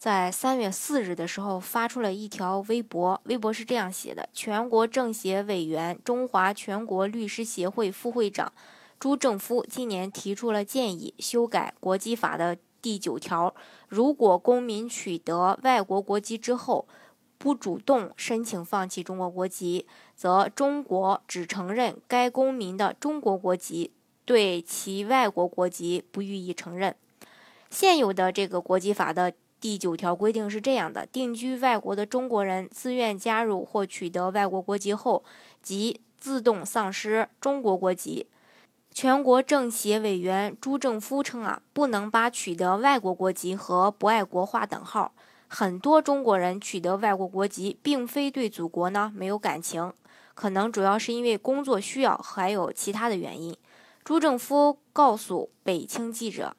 在三月四日的时候，发出了一条微博。微博是这样写的：全国政协委员、中华全国律师协会副会长朱正夫今年提出了建议，修改国籍法的第九条。如果公民取得外国国籍之后，不主动申请放弃中国国籍，则中国只承认该公民的中国国籍，对其外国国籍不予以承认。现有的这个国籍法的。第九条规定是这样的：定居外国的中国人自愿加入或取得外国国籍后，即自动丧失中国国籍。全国政协委员朱正夫称啊，不能把取得外国国籍和不爱国划等号。很多中国人取得外国国籍，并非对祖国呢没有感情，可能主要是因为工作需要，还有其他的原因。朱正夫告诉北青记者。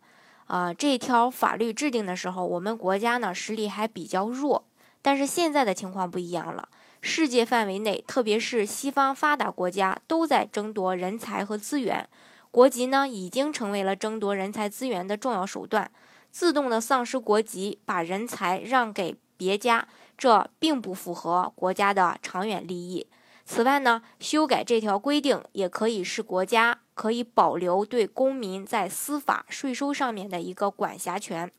啊，这条法律制定的时候，我们国家呢实力还比较弱，但是现在的情况不一样了。世界范围内，特别是西方发达国家，都在争夺人才和资源，国籍呢已经成为了争夺人才资源的重要手段。自动的丧失国籍，把人才让给别家，这并不符合国家的长远利益。此外呢，修改这条规定也可以使国家可以保留对公民在司法、税收上面的一个管辖权。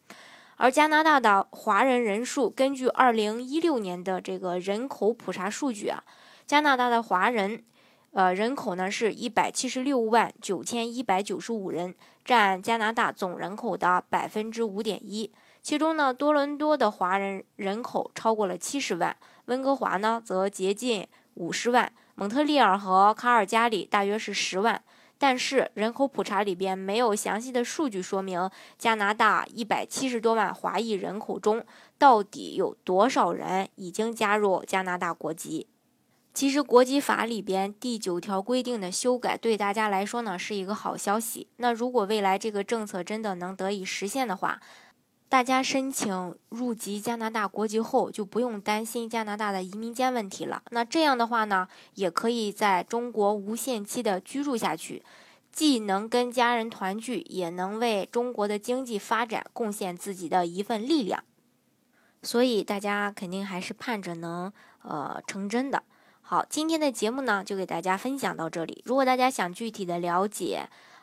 而加拿大的华人人数，根据二零一六年的这个人口普查数据啊，加拿大的华人，呃，人口呢是一百七十六万九千一百九十五人，占加拿大总人口的百分之五点一。其中呢，多伦多的华人人口超过了七十万，温哥华呢则接近。五十万，蒙特利尔和卡尔加里大约是十万，但是人口普查里边没有详细的数据说明加拿大一百七十多万华裔人口中到底有多少人已经加入加拿大国籍。其实国籍法里边第九条规定的修改对大家来说呢是一个好消息。那如果未来这个政策真的能得以实现的话，大家申请入籍加拿大国籍后，就不用担心加拿大的移民监问题了。那这样的话呢，也可以在中国无限期的居住下去，既能跟家人团聚，也能为中国的经济发展贡献自己的一份力量。所以大家肯定还是盼着能呃成真的。好，今天的节目呢，就给大家分享到这里。如果大家想具体的了解，